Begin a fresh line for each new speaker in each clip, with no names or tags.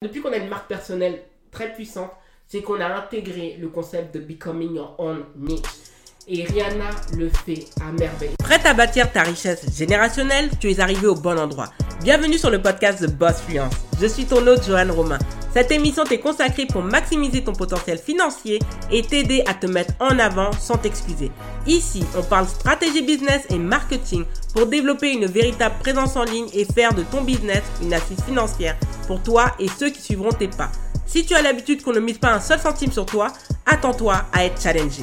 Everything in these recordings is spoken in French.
Depuis qu'on a une marque personnelle très puissante, c'est qu'on a intégré le concept de becoming your own niche. Et Rihanna le fait à merveille.
Prête à bâtir ta richesse générationnelle Tu es arrivé au bon endroit. Bienvenue sur le podcast de Boss Fluence. Je suis ton hôte Johan Romain. Cette émission t'est consacrée pour maximiser ton potentiel financier et t'aider à te mettre en avant sans t'excuser. Ici, on parle stratégie business et marketing pour développer une véritable présence en ligne et faire de ton business une assise financière pour toi et ceux qui suivront tes pas. Si tu as l'habitude qu'on ne mise pas un seul centime sur toi, attends-toi à être challengé.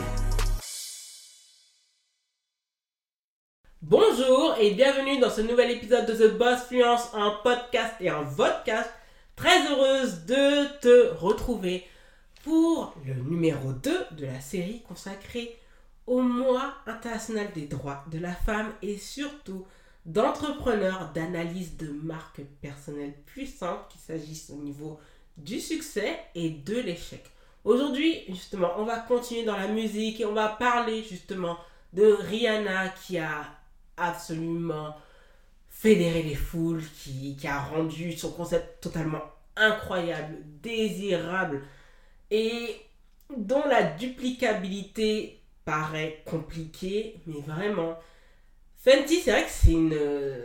Bonjour et bienvenue dans ce nouvel épisode de The Boss Fluence, un podcast et un vodcast. Très heureuse de te retrouver pour le numéro 2 de la série consacrée au mois international des droits de la femme et surtout d'entrepreneurs d'analyse de marques personnelles puissantes, qu'il s'agisse au niveau du succès et de l'échec. Aujourd'hui, justement, on va continuer dans la musique et on va parler justement de Rihanna qui a absolument fédéré les foules, qui, a rendu son concept totalement incroyable, désirable et dont la duplicabilité paraît compliquée, mais vraiment, Fenty, c'est vrai que c'est une,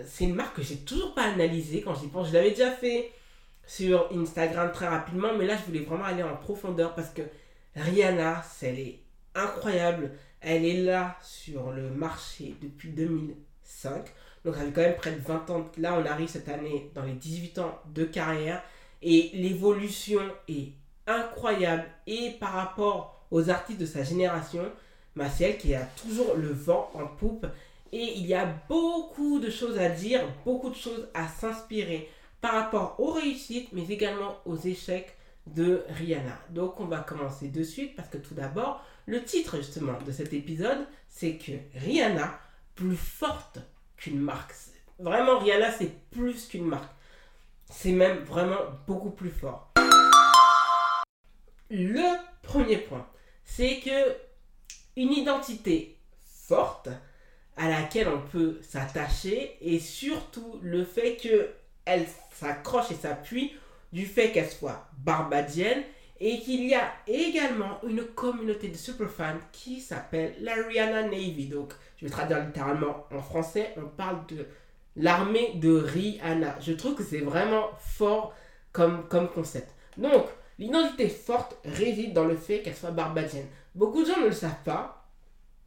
c'est une marque que j'ai toujours pas analysée quand j'y pense. Je l'avais déjà fait sur Instagram très rapidement, mais là, je voulais vraiment aller en profondeur parce que Rihanna, elle est incroyable. Elle est là sur le marché depuis 2005. Donc, ça fait quand même près de 20 ans. Là, on arrive cette année dans les 18 ans de carrière. Et l'évolution est incroyable. Et par rapport aux artistes de sa génération, bah, c'est elle qui a toujours le vent en poupe. Et il y a beaucoup de choses à dire, beaucoup de choses à s'inspirer par rapport aux réussites, mais également aux échecs de Rihanna. Donc on va commencer de suite parce que tout d'abord, le titre justement de cet épisode, c'est que Rihanna, plus forte qu'une marque. Vraiment, Rihanna, c'est plus qu'une marque. C'est même vraiment beaucoup plus fort. Le premier point, c'est que une identité forte, à laquelle on peut s'attacher et surtout le fait qu'elle s'accroche et s'appuie du fait qu'elle soit barbadienne et qu'il y a également une communauté de superfans qui s'appelle la Rihanna Navy. Donc, je vais traduire littéralement en français, on parle de l'armée de Rihanna. Je trouve que c'est vraiment fort comme, comme concept. Donc, l'identité forte réside dans le fait qu'elle soit barbadienne. Beaucoup de gens ne le savent pas,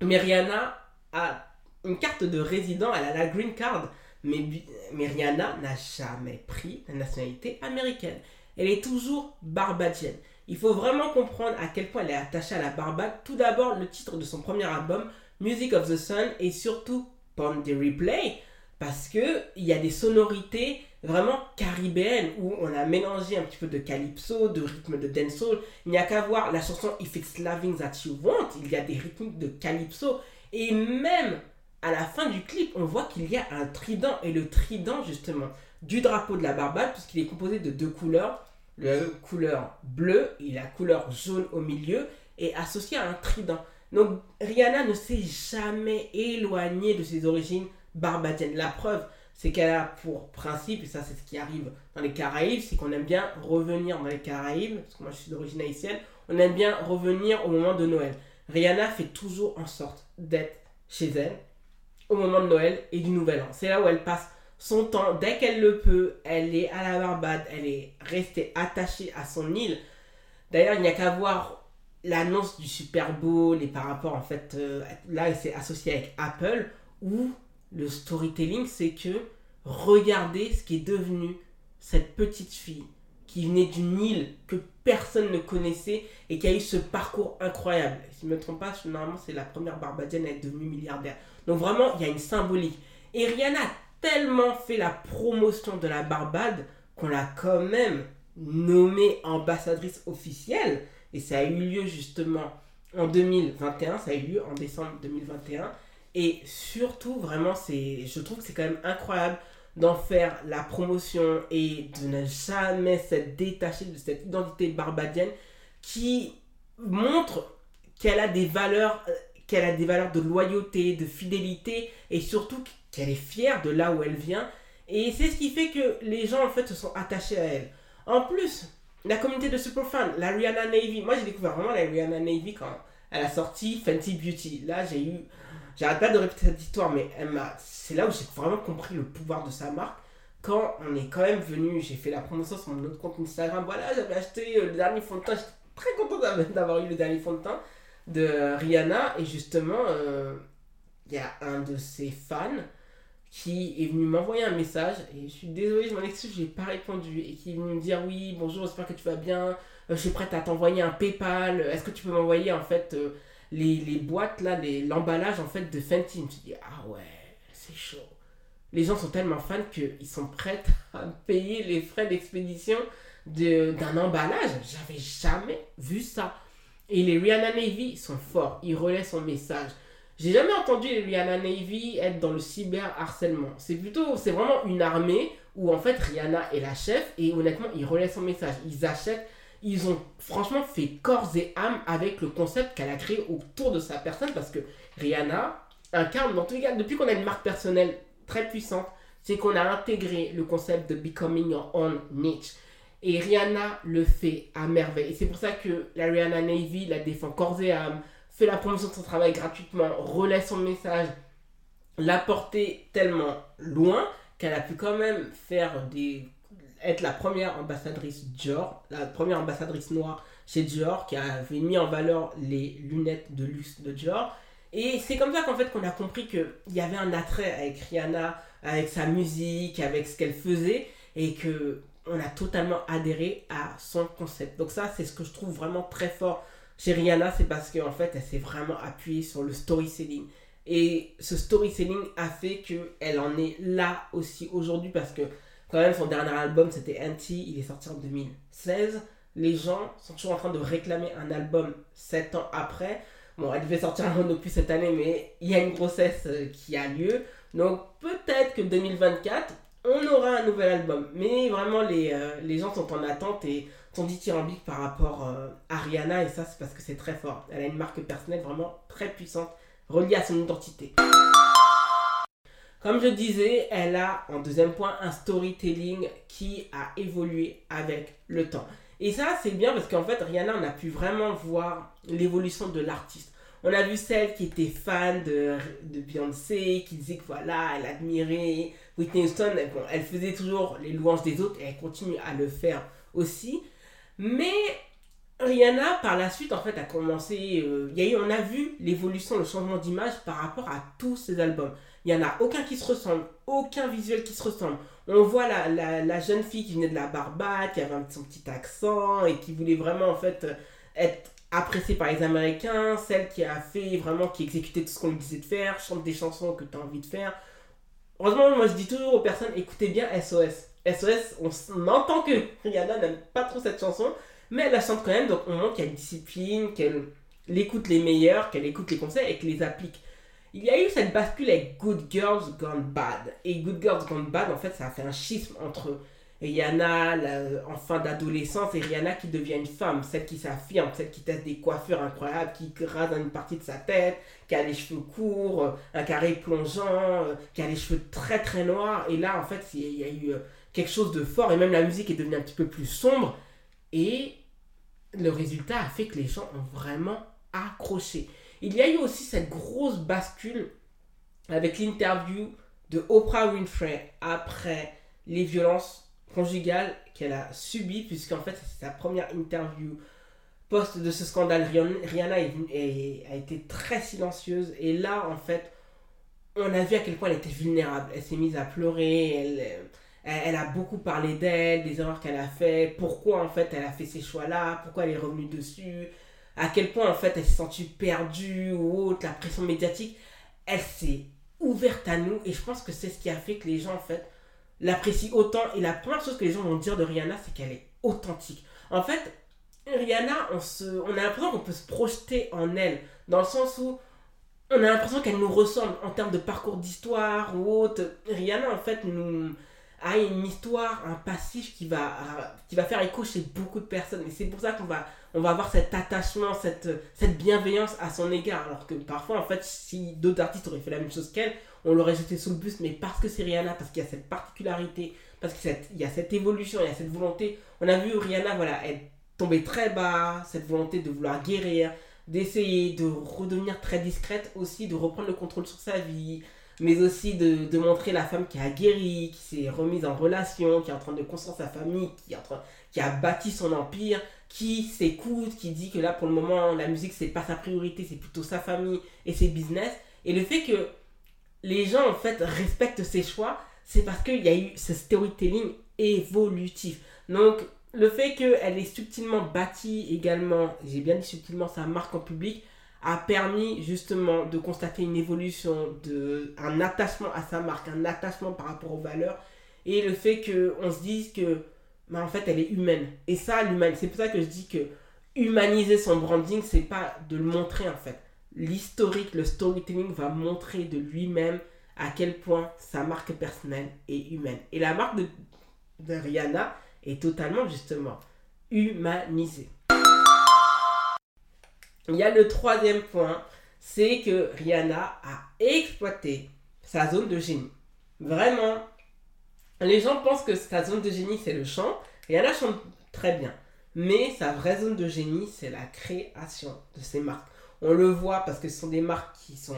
mais Rihanna a une carte de résident, elle a la green card, mais, mais Rihanna n'a jamais pris la nationalité américaine. Elle est toujours barbadienne. Il faut vraiment comprendre à quel point elle est attachée à la Barbade. Tout d'abord, le titre de son premier album, Music of the Sun, et surtout Pond the Replay, parce qu'il y a des sonorités vraiment caribéennes où on a mélangé un petit peu de calypso, de rythme de dancehall. Il n'y a qu'à voir la chanson If It's Loving That You Want, il y a des rythmes de calypso. Et même à la fin du clip, on voit qu'il y a un trident. Et le trident, justement, du drapeau de la Barbade, puisqu'il est composé de deux couleurs. La couleur bleue et la couleur jaune au milieu, est associé à un trident. Donc Rihanna ne s'est jamais éloignée de ses origines barbadiennes. La preuve, c'est qu'elle a pour principe, et ça c'est ce qui arrive dans les Caraïbes, c'est qu'on aime bien revenir dans les Caraïbes, parce que moi je suis d'origine haïtienne, on aime bien revenir au moment de Noël. Rihanna fait toujours en sorte d'être chez elle au moment de Noël et du Nouvel An. C'est là où elle passe son temps. Dès qu'elle le peut, elle est à la Barbade, elle est restée attachée à son île. D'ailleurs, il n'y a qu'à voir l'annonce du Super Bowl et par rapport, en fait, euh, là, elle s'est associée avec Apple, où le storytelling, c'est que regardez ce qui est devenu cette petite fille qui venait d'une île que personne ne connaissait et qui a eu ce parcours incroyable. Si je ne me trompe pas, normalement c'est la première Barbadienne à être devenue milliardaire. Donc vraiment, il y a une symbolique. Et Rihanna tellement fait la promotion de la Barbade qu'on l'a quand même nommée ambassadrice officielle. Et ça a eu lieu justement en 2021, ça a eu lieu en décembre 2021. Et surtout, vraiment, c'est, je trouve que c'est quand même incroyable d'en faire la promotion et de ne jamais s'être détaché de cette identité barbadienne qui montre qu'elle a des valeurs euh, qu'elle a des valeurs de loyauté, de fidélité et surtout qu'elle est fière de là où elle vient et c'est ce qui fait que les gens en fait se sont attachés à elle. En plus, la communauté de superfans, la Rihanna Navy. Moi, j'ai découvert vraiment la Rihanna Navy quand elle a sorti Fenty Beauty. Là, j'ai eu. J'arrête pas de répéter cette histoire, mais c'est là où j'ai vraiment compris le pouvoir de sa marque. Quand on est quand même venu, j'ai fait la promotion sur mon autre compte Instagram. Voilà, j'avais acheté euh, le dernier fond de teint. J'étais très content d'avoir eu le dernier fond de teint de Rihanna. Et justement, euh, il y a un de ses fans qui est venu m'envoyer un message et je suis désolée, je m'en excuse, je n'ai pas répondu et qui est venu me dire oui, bonjour, j'espère que tu vas bien, euh, je suis prête à t'envoyer un PayPal, est-ce que tu peux m'envoyer en fait euh, les, les, boîtes là, l'emballage en fait de Fenty? Je me suis dit ah ouais, c'est chaud. Les gens sont tellement fans qu'ils sont prêts à payer les frais d'expédition d'un emballage. J'avais jamais vu ça. Et les Rihanna Navy sont forts, ils relaient son message. J'ai jamais entendu les Rihanna Navy être dans le cyber-harcèlement. C'est plutôt, c'est vraiment une armée où en fait Rihanna est la chef et honnêtement, ils relaient son message. Ils achètent, ils ont franchement fait corps et âme avec le concept qu'elle a créé autour de sa personne parce que Rihanna incarne, dans tous les cas, depuis qu'on a une marque personnelle très puissante, c'est qu'on a intégré le concept de becoming your own niche. Et Rihanna le fait à merveille. Et c'est pour ça que la Rihanna Navy la défend corps et âme fait la promotion de son travail gratuitement, relaie son message, l'a porté tellement loin qu'elle a pu quand même faire des être la première ambassadrice Dior, la première ambassadrice noire chez Dior qui avait mis en valeur les lunettes de luxe de Dior. Et c'est comme ça qu'en fait qu'on a compris qu'il y avait un attrait avec Rihanna, avec sa musique, avec ce qu'elle faisait, et que on a totalement adhéré à son concept. Donc ça, c'est ce que je trouve vraiment très fort chez Rihanna, c'est parce qu'en fait, elle s'est vraiment appuyée sur le storytelling. Et ce storytelling a fait qu'elle en est là aussi aujourd'hui parce que quand même son dernier album c'était Anti, il est sorti en 2016. Les gens sont toujours en train de réclamer un album 7 ans après. Bon, elle devait sortir un depuis cette année, mais il y a une grossesse euh, qui a lieu. Donc peut-être que 2024, on aura un nouvel album. Mais vraiment, les, euh, les gens sont en attente et sont dithyrambiques par rapport euh, à Rihanna. Et ça, c'est parce que c'est très fort. Elle a une marque personnelle vraiment très puissante, reliée à son identité. Comme je disais, elle a en deuxième point un storytelling qui a évolué avec le temps. Et ça, c'est bien parce qu'en fait, Rihanna, on a pu vraiment voir l'évolution de l'artiste. On a vu celle qui était fan de, de Beyoncé, qui disait que voilà, elle admirait Whitney Houston. Bon, elle faisait toujours les louanges des autres et elle continue à le faire aussi. Mais Rihanna, par la suite, en fait, a commencé. Euh, y a eu, on a vu l'évolution, le changement d'image par rapport à tous ses albums. Il n'y en a aucun qui se ressemble, aucun visuel qui se ressemble. On voit la, la, la jeune fille qui venait de la Barbade, qui avait son petit accent et qui voulait vraiment, en fait, être appréciée par les Américains. Celle qui a fait vraiment, qui exécutait tout ce qu'on lui disait de faire, chante des chansons que tu as envie de faire. Heureusement, moi je dis toujours aux personnes écoutez bien SOS. SOS, on, entend que Rihanna n'aime pas trop cette chanson, mais elle la chante quand même, donc on montre qu'elle discipline, qu'elle écoute les meilleurs, qu'elle écoute les conseils et qu'elle les applique. Il y a eu cette bascule avec Good Girls Gone Bad. Et Good Girls Gone Bad, en fait, ça a fait un schisme entre Rihanna en fin d'adolescence et Rihanna qui devient une femme, celle qui s'affirme, celle qui teste des coiffures incroyables, qui rase une partie de sa tête, qui a les cheveux courts, euh, un carré plongeant, euh, qui a les cheveux très très noirs. Et là, en fait, il y a eu euh, quelque chose de fort et même la musique est devenue un petit peu plus sombre. Et le résultat a fait que les gens ont vraiment accroché. Il y a eu aussi cette grosse bascule avec l'interview de Oprah Winfrey après les violences conjugale qu'elle a subi, puisqu'en fait, c'est sa première interview post de ce scandale. Rihanna a été très silencieuse, et là, en fait, on a vu à quel point elle était vulnérable. Elle s'est mise à pleurer, elle, elle, a beaucoup parlé d'elle, des erreurs qu'elle a fait, pourquoi en fait elle a fait ces choix-là, pourquoi elle est revenue dessus, à quel point en fait elle s'est sentie perdue ou autre, la pression médiatique. Elle s'est ouverte à nous, et je pense que c'est ce qui a fait que les gens en fait l'apprécie autant. Et la première chose que les gens vont dire de Rihanna, c'est qu'elle est authentique. En fait, Rihanna, on, se, on a l'impression qu'on peut se projeter en elle, dans le sens où on a l'impression qu'elle nous ressemble en termes de parcours d'histoire ou autre. Rihanna, en fait, nous a une histoire, un passif qui va, qui va faire écho chez beaucoup de personnes. Et c'est pour ça qu'on va, on va avoir cet attachement, cette, cette bienveillance à son égard. Alors que parfois, en fait, si d'autres artistes auraient fait la même chose qu'elle, on l'aurait jeté sous le bus, mais parce que c'est Rihanna, parce qu'il y a cette particularité, parce qu'il y a cette évolution, il y a cette volonté. On a vu Rihanna, voilà, elle tomber très bas, cette volonté de vouloir guérir, d'essayer de redevenir très discrète aussi, de reprendre le contrôle sur sa vie, mais aussi de, montrer la femme qui a guéri, qui s'est remise en relation, qui est en train de construire sa famille, qui, est en train, qui a bâti son empire, qui s'écoute, qui dit que là pour le moment la musique c'est pas sa priorité, c'est plutôt sa famille et ses business. Et le fait que les gens en fait respectent ses choix, c'est parce qu'il y a eu ce storytelling évolutif. Donc le fait qu'elle ait subtilement bâti également, j'ai bien dit subtilement sa marque en public, a permis justement de constater une évolution, de, un attachement à sa marque, un attachement par rapport aux valeurs, et le fait qu'on se dise que, bah, en fait, elle est humaine. Et ça, l'humaine, c'est pour ça que je dis que humaniser son branding, c'est pas de le montrer en fait. L'historique, le storytelling va montrer de lui-même à quel point sa marque personnelle est humaine. Et la marque de, Rihanna est totalement justement humanisée. Il y a le troisième point, c'est que Rihanna a exploité sa zone de génie. Vraiment, les gens pensent que sa zone de génie, c'est le chant. Rihanna chante très bien. Mais sa vraie zone de génie, c'est la création de ses marques. On le voit parce que ce sont des marques qui sont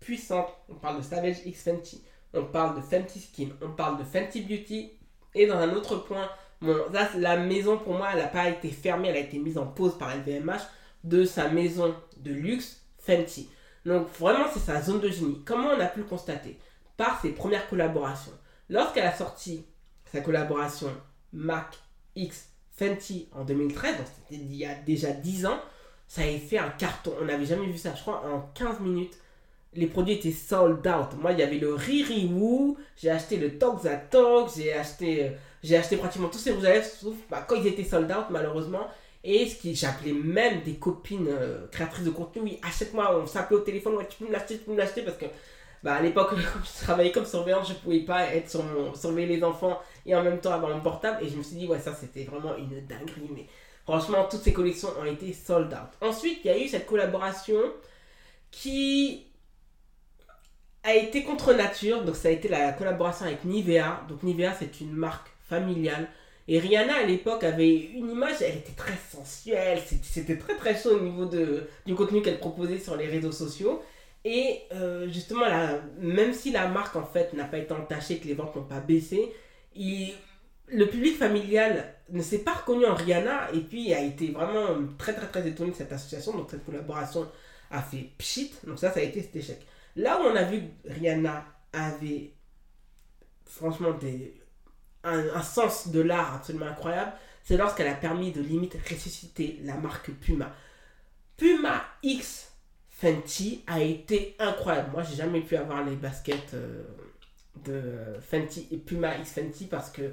puissantes. On parle de Savage X Fenty, on parle de Fenty Skin, on parle de Fenty Beauty. Et dans un autre point, la maison pour moi, elle n'a pas été fermée, elle a été mise en pause par LVMH de sa maison de luxe Fenty. Donc vraiment, c'est sa zone de génie. Comment on a pu le constater? Par ses premières collaborations. Lorsqu'elle a sorti sa collaboration Mac X Fenty en 2013, donc c'était il y a déjà 10 ans, ça avait fait un carton. On n'avait jamais vu ça. Je crois en 15 minutes, les produits étaient sold out. Moi, il y avait le Riri Woo, j'ai acheté le Talk, j'ai acheté, euh, j'ai acheté pratiquement tous ces rouges à lèvres, sauf bah, quand ils étaient sold out, malheureusement. Et ce qui j'appelais même des copines euh, créatrices de contenu, oui, achète-moi, on s'appelait au téléphone, ouais, tu peux me l'acheter, tu peux me l'acheter, parce que bah, à l'époque, je travaillais comme surveillante, je pouvais pas être sur surveiller les enfants et en même temps avoir mon portable. Et je me suis dit, ouais, ça c'était vraiment une dinguerie. Mais franchement, toutes ces collections ont été sold out. Ensuite, il y a eu cette collaboration qui a été contre nature. Donc, ça a été la collaboration avec Nivea. Donc, Nivea, c'est une marque familiale et Rihanna à l'époque avait une image, elle était très sensuelle, c'était très très chaud au niveau de, du contenu qu'elle proposait sur les réseaux sociaux. Et euh, justement, là, même si la marque en fait n'a pas été entachée, que les ventes n'ont pas baissé, le public familial ne s'est pas reconnu en Rihanna et puis a été vraiment très très très étonné de cette association. Donc cette collaboration a fait pchit, donc ça, ça a été cet échec. Là où on a vu que Rihanna avait franchement des, un, sens de l'art absolument incroyable, c'est lorsqu'elle a permis de limite ressusciter la marque Puma. Puma X Fenty a été incroyable. Moi, j'ai jamais pu avoir les baskets euh, de Fenty et Puma X Fenty parce que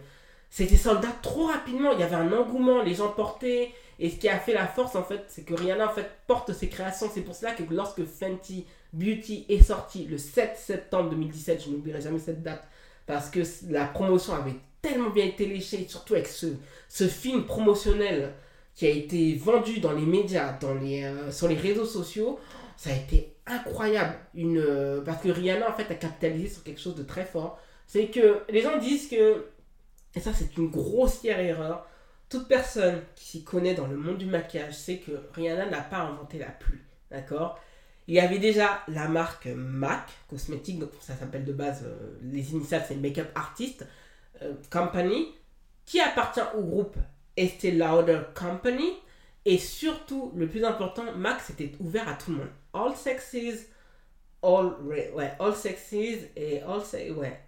c'était soldat trop rapidement. Il y avait un engouement, les gens portaient. Et ce qui a fait la force, en fait, c'est que Rihanna, en fait, porte ses créations. C'est pour cela que lorsque Fenty Beauty est sorti le 7 septembre 2017, je n'oublierai jamais cette date, parce que la promotion avait tellement bien été léché, surtout avec ce, ce film promotionnel qui a été vendu dans les médias, dans les, euh, sur les réseaux sociaux. Ça a été incroyable. Une, euh, parce que Rihanna, en fait, a capitalisé sur quelque chose de très fort. C'est que les gens disent que, et ça c'est une grossière erreur, toute personne qui s'y connaît dans le monde du maquillage sait que Rihanna n'a pas inventé la pluie. D'accord? Il y avait déjà la marque MAC cosmétique, donc ça s'appelle de base, euh, les initiales c'est Makeup Artist. Euh, company qui appartient au groupe Estée Lauder Company. Et surtout, le plus important, Max était ouvert à tout le monde. All sexes, all, ouais, all sexes et all, ouais,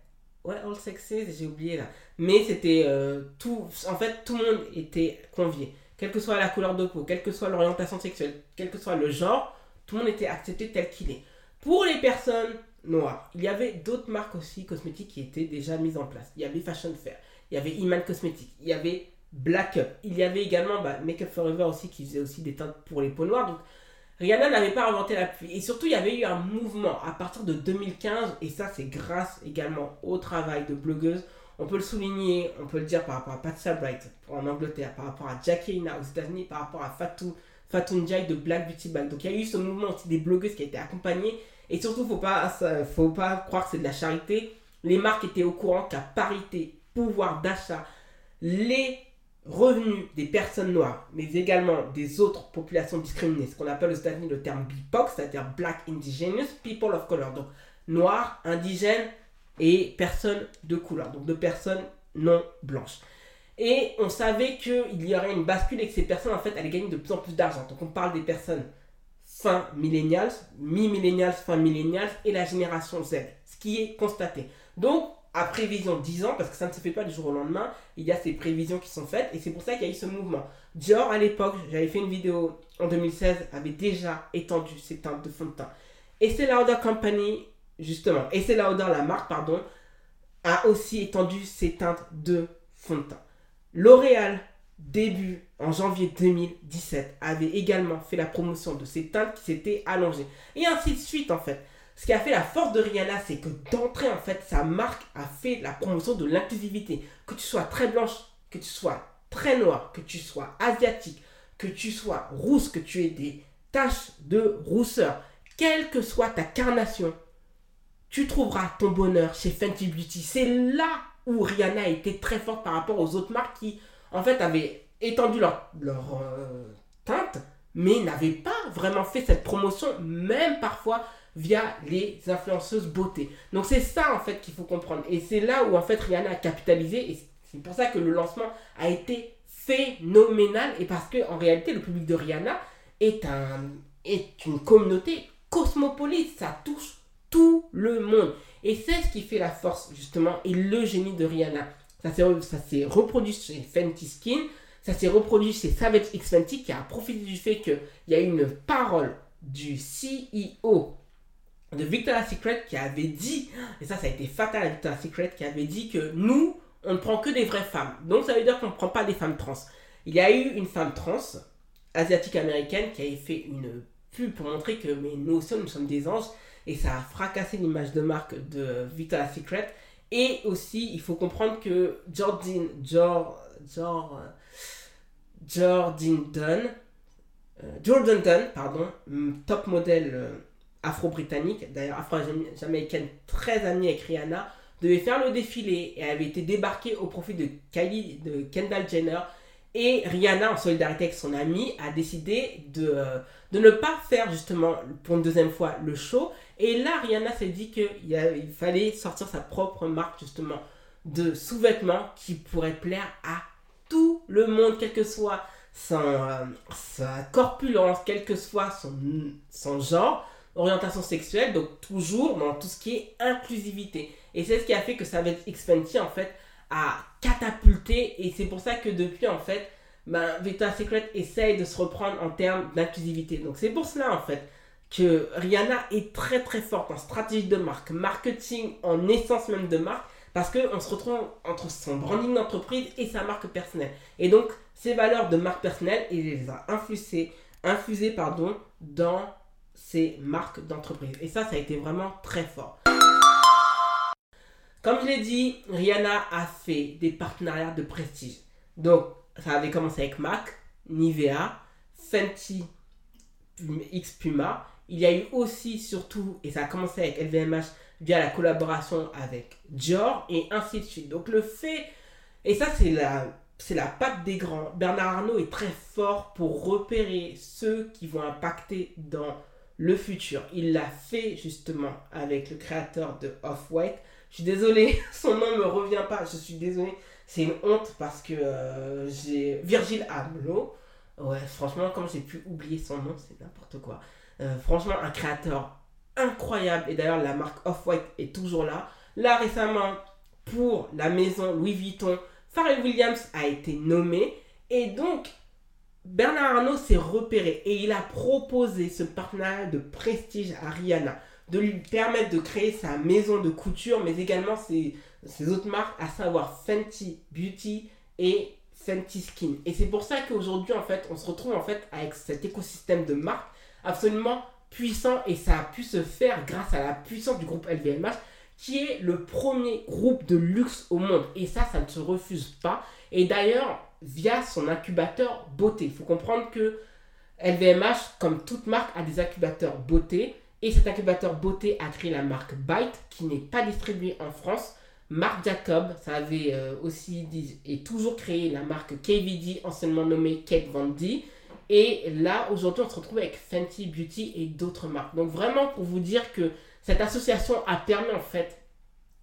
ouais, all sexes, j'ai oublié là. Mais c'était euh, tout, en fait, tout le monde était convié. Quelle que soit la couleur de peau, quelle que soit l'orientation sexuelle, quel que soit le genre, tout le monde était accepté tel qu'il est. Pour les personnes noir. Il y avait d'autres marques aussi cosmétiques qui étaient déjà mises en place. Il y avait Fashion Fair, il y avait Iman Cosmetics, il y avait Black Up, il y avait également bah, Make Up Forever aussi qui faisait aussi des teintes pour les peaux noires. Donc Rihanna n'avait pas inventé la pluie. Et surtout, il y avait eu un mouvement à partir de 2015, et ça c'est grâce également au travail de blogueuses. On peut le souligner, on peut le dire par rapport à Patsy Bright en Angleterre, par rapport à Jackie Ina aux États-Unis, par rapport à Fatou, Fatou de Black Beauty Bag. Donc il y a eu ce mouvement aussi des blogueuses qui a été accompagné et surtout, faut pas, faut pas croire que c'est de la charité. Les marques étaient au courant qu'à parité pouvoir d'achat, les revenus des personnes noires, mais également des autres populations discriminées, ce qu'on appelle aux États-Unis le terme BIPOC, c'est-à-dire Black Indigenous People of Color, donc noirs, indigènes et personnes de couleur, donc de personnes non blanches. Et on savait qu'il y aurait une bascule et que ces personnes, en fait, allaient gagner de plus en plus d'argent. Donc on parle des personnes fin millennials, mi-millennials, fin millennials et la génération Z, ce qui est constaté. Donc, à prévision 10 ans, parce que ça ne se fait pas du jour au lendemain, il y a ces prévisions qui sont faites et c'est pour ça qu'il y a eu ce mouvement. Dior, à l'époque, j'avais fait une vidéo en 2016, avait déjà étendu ses teintes de fond de teint. Et c'est Lauder Company, justement, et c'est Lauder, la marque, pardon, a aussi étendu ses teintes de fond de teint. L'Oréal, début en janvier 2017, avait également fait la promotion de ces teintes qui s'étaient allongées. Et ainsi de suite, en fait. Ce qui a fait la force de Rihanna, c'est que d'entrée, en fait, sa marque a fait la promotion de l'inclusivité. Que tu sois très blanche, que tu sois très noire, que tu sois asiatique, que tu sois rousse, que tu aies des taches de rousseur, quelle que soit ta carnation, tu trouveras ton bonheur chez Fenty Beauty. C'est là où Rihanna a été très forte par rapport aux autres marques qui, en fait, avaient étendu leur, euh, teinte, mais n'avaient pas vraiment fait cette promotion, même parfois via les influenceuses beauté. Donc c'est ça en fait qu'il faut comprendre. Et c'est là où en fait Rihanna a capitalisé. Et c'est pour ça que le lancement a été phénoménal. Et parce que en réalité, le public de Rihanna est, un, est une communauté cosmopolite. Ça touche tout le monde. Et c'est ce qui fait la force, justement, et le génie de Rihanna. Ça s'est reproduit chez Fenty Skin, ça s'est reproduit chez Savage X Fenty, qui a profité du fait qu'il y a une parole du CEO de Victoria's Secret qui avait dit, et ça, ça a été fatal à Victoria's Secret, qui avait dit que nous, on ne prend que des vraies femmes. Donc ça veut dire qu'on ne prend pas des femmes trans. Il y a eu une femme trans, asiatique américaine, qui avait fait une pub pour montrer que mais nous aussi, nous sommes des anges et ça a fracassé l'image de marque de Victoria's Secret. Et aussi, il faut comprendre que Jordan, Jor, Jor, Jordan Dunn, euh, Jordan Dunn, pardon, top modèle euh, afro-britannique, d'ailleurs afro-jamaïcaine très amie avec Rihanna, devait faire le défilé et avait été débarquée au profit de Kylie, de Kendall Jenner. Et Rihanna, en solidarité avec son amie, a décidé de, euh, de ne pas faire justement pour une deuxième fois le show et là, Rihanna s'est dit qu'il il fallait sortir sa propre marque justement de sous-vêtements qui pourrait plaire à tout le monde, quel que soit euh, sa corpulence, quel que soit son, son genre, orientation sexuelle, donc toujours dans tout ce qui est inclusivité. Et c'est ce qui a fait que Savage X Fenty en fait a catapulté et c'est pour ça que depuis en fait, ben, Victoria's Secret essaye de se reprendre en termes d'inclusivité. Donc c'est pour cela en fait que Rihanna est très très forte en stratégie de marque, marketing, en essence même de marque, parce qu'on se retrouve entre son branding d'entreprise et sa marque personnelle. Et donc, ses valeurs de marque personnelle, il les a infusées, infusées pardon, dans ses marques d'entreprise. Et ça, ça a été vraiment très fort. Comme je l'ai dit, Rihanna a fait des partenariats de prestige. Donc, ça avait commencé avec MAC, Nivea, Fenty, X Puma. Il y a eu aussi, surtout, et ça a commencé avec LVMH via la collaboration avec Dior et ainsi de suite. Donc le fait, et ça c'est la, c'est la patte des grands. Bernard Arnault est très fort pour repérer ceux qui vont impacter dans le futur. Il l'a fait justement avec le créateur de Off-White. Je suis désolé, son nom ne me revient pas. Je suis désolé, c'est une honte parce que euh, j'ai Virgil Abloh. Ouais, franchement, comme j'ai pu oublier son nom, c'est n'importe quoi. Euh, franchement, un créateur incroyable. Et d'ailleurs, la marque Off-White est toujours là. Là, récemment, pour la maison Louis Vuitton, Pharrell Williams a été nommé. Et donc, Bernard Arnault s'est repéré et il a proposé ce partenariat de prestige à Rihanna, de lui permettre de créer sa maison de couture, mais également ses, autres marques, à savoir Fenty Beauty et Fenty Skin. Et c'est pour ça qu'aujourd'hui, en fait, on se retrouve en fait avec cet écosystème de marques absolument puissant et ça a pu se faire grâce à la puissance du groupe LVMH qui est le premier groupe de luxe au monde. Et ça, ça ne se refuse pas. Et d'ailleurs, via son incubateur beauté. Il faut comprendre que LVMH, comme toute marque, a des incubateurs beauté. Et cet incubateur beauté a créé la marque Byte, qui n'est pas distribuée en France, Marc Jacob, ça avait euh, aussi dit, et toujours créé la marque KVD, anciennement nommée Kate Von D. Et là, aujourd'hui, on se retrouve avec Fenty Beauty et d'autres marques. Donc vraiment pour vous dire que cette association a permis en fait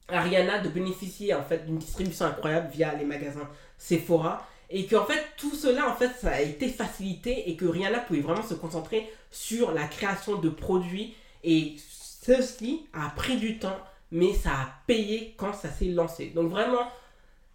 à Rihanna de bénéficier en fait d'une distribution incroyable via les magasins Sephora et qu'en fait tout cela en fait ça a été facilité et que Rihanna pouvait vraiment se concentrer sur la création de produits et ceci a pris du temps mais ça a payé quand ça s'est lancé. Donc vraiment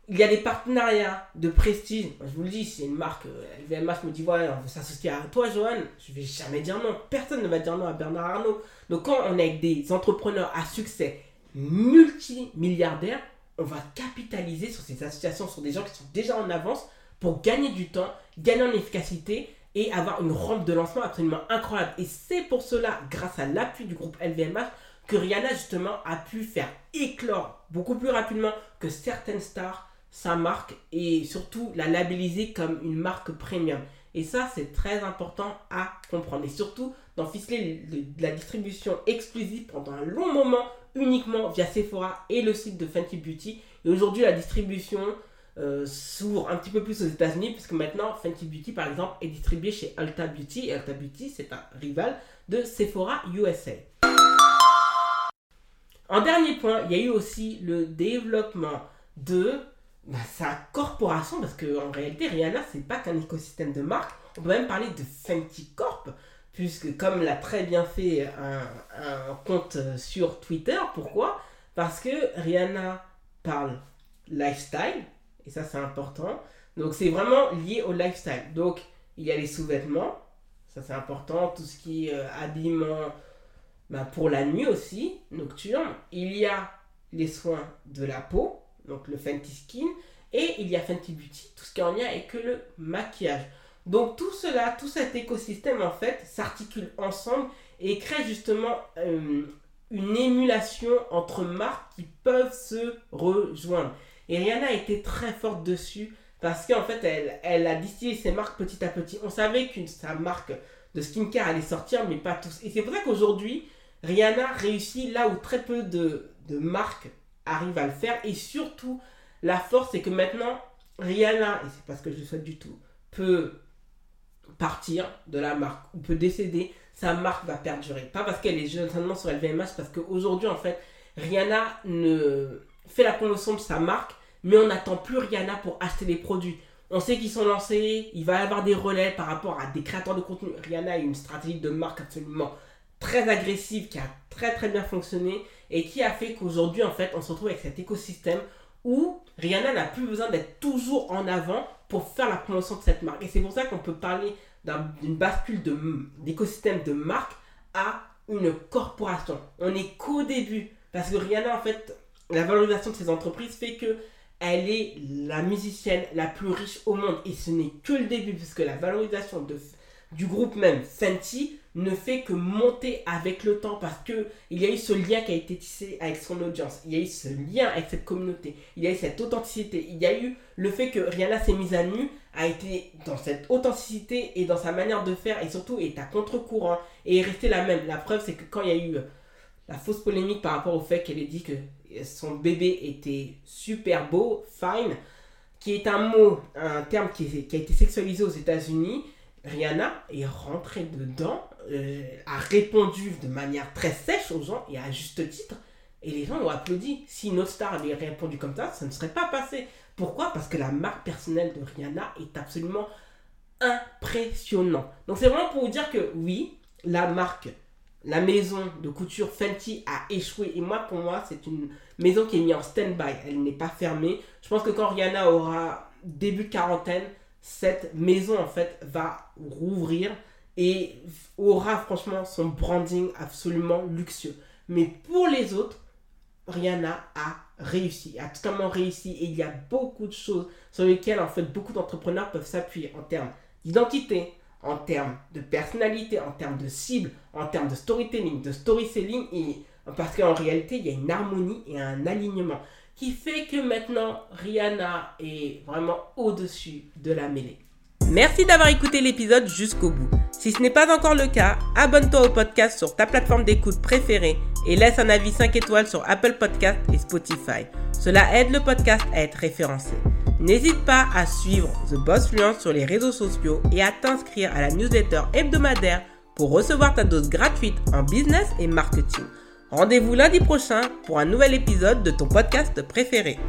il y a des partenariats de prestige. Je vous le dis, c'est une marque, LVMH euh, me dit, voilà, on veut s'associer à toi, Johan. Je vais jamais dire non. Personne ne va dire non à Bernard Arnault. Donc, quand on est avec des entrepreneurs à succès multimilliardaires, on va capitaliser sur ces associations, sur des gens qui sont déjà en avance pour gagner du temps, gagner en efficacité et avoir une rampe de lancement absolument incroyable. Et c'est pour cela, grâce à l'appui du groupe LVMH, que Rihanna justement a pu faire éclore beaucoup plus rapidement que certaines stars sa marque et surtout la labelliser comme une marque premium. Et ça, c'est très important à comprendre. Et surtout, d'en ficeler la distribution exclusive pendant un long moment uniquement via Sephora et le site de Fenty Beauty. Et aujourd'hui, la distribution euh, s'ouvre un petit peu plus aux États-Unis, puisque maintenant, Fenty Beauty, par exemple, est distribué chez Ulta Beauty. Et Ulta Beauty, c'est un rival de Sephora USA. En dernier point, il y a eu aussi le développement de sa corporation, parce qu'en réalité, Rihanna, c'est pas qu'un écosystème de marques. On peut même parler de Fenty Corp, puisque comme l'a très bien fait un, compte sur Twitter, pourquoi? Parce que Rihanna parle lifestyle, et ça c'est important. Donc c'est vraiment lié au lifestyle. Donc il y a les sous-vêtements, ça c'est important, tout ce qui est euh, habillement bah, pour la nuit aussi, nocturne. Il y a les soins de la peau, donc le Fenty Skin, et il y a Fenty Beauty, tout ce qui est en lien avec le maquillage. Donc tout cela, tout cet écosystème en fait s'articule ensemble et crée justement euh, une émulation entre marques qui peuvent se rejoindre. Et Rihanna a été très forte dessus parce qu'en fait elle, a distillé ses marques petit à petit. On savait que sa marque de skincare allait sortir mais pas tous. Et c'est pour ça qu'aujourd'hui Rihanna réussit là où très peu de, de marques arrive à le faire. Et surtout, la force, c'est que maintenant, Rihanna, et c'est pas ce que je souhaite du tout, peut partir de la marque ou peut décéder, sa marque va perdurer. Pas parce qu'elle est seulement sur LVMH, parce qu'aujourd'hui, en fait, Rihanna ne fait la promotion de sa marque, mais on n'attend plus Rihanna pour acheter des produits. On sait qu'ils sont lancés, il va y avoir des relais par rapport à des créateurs de contenu. Rihanna a une stratégie de marque absolument très agressive qui a très très bien fonctionné et qui a fait qu'aujourd'hui, en fait, on se retrouve avec cet écosystème où Rihanna n'a plus besoin d'être toujours en avant pour faire la promotion de cette marque. Et c'est pour ça qu'on peut parler d'une bascule d'écosystème de, de marque à une corporation. On n'est qu'au début. Parce que Rihanna, en fait, la valorisation de ses entreprises fait que elle est la musicienne la plus riche au monde. Et ce n'est que le début, puisque la valorisation du groupe même, Fenty, ne fait que monter avec le temps parce que il y a eu ce lien qui a été tissé avec son audience, il y a eu ce lien avec cette communauté, il y a eu cette authenticité, il y a eu le fait que Rihanna s'est mise à nu a été dans cette authenticité et dans sa manière de faire et surtout est à contre-courant et est restée la même. La preuve c'est que quand il y a eu la fausse polémique par rapport au fait qu'elle ait dit que son bébé était super beau, fine, qui est un mot, un terme qui, a été sexualisé aux États-Unis, Rihanna est rentrée dedans euh, a répondu de manière très sèche aux gens et à juste titre. Et les gens ont applaudi. Si nos stars avait répondu comme ça, ça ne serait pas passé. Pourquoi? Parce que la marque personnelle de Rihanna est absolument impressionnante. Donc c'est vraiment pour vous dire que oui, la marque, la maison de couture Fenty a échoué. Et moi, pour moi, c'est une maison qui est mise en stand-by. Elle n'est pas fermée. Je pense que quand Rihanna aura début de quarantaine, cette maison en fait va rouvrir et aura franchement son branding absolument luxueux. Mais pour les autres, Rihanna a réussi, a totalement réussi et il y a beaucoup de choses sur lesquelles en fait beaucoup d'entrepreneurs peuvent s'appuyer en termes d'identité, en termes de personnalité, en termes de cible, en termes de storytelling, de storytelling et parce qu'en réalité il y a une harmonie et un alignement qui fait que maintenant Rihanna est vraiment au-dessus de la mêlée.
Merci d'avoir écouté l'épisode jusqu'au bout. Si ce n'est pas encore le cas, abonne-toi au podcast sur ta plateforme d'écoute préférée et laisse un avis 5 étoiles sur Apple Podcast et Spotify. Cela aide le podcast à être référencé. N'hésite pas à suivre The Boss Fluence sur les réseaux sociaux et à t'inscrire à la newsletter hebdomadaire pour recevoir ta dose gratuite en business et marketing. Rendez-vous lundi prochain pour un nouvel épisode de ton podcast préféré.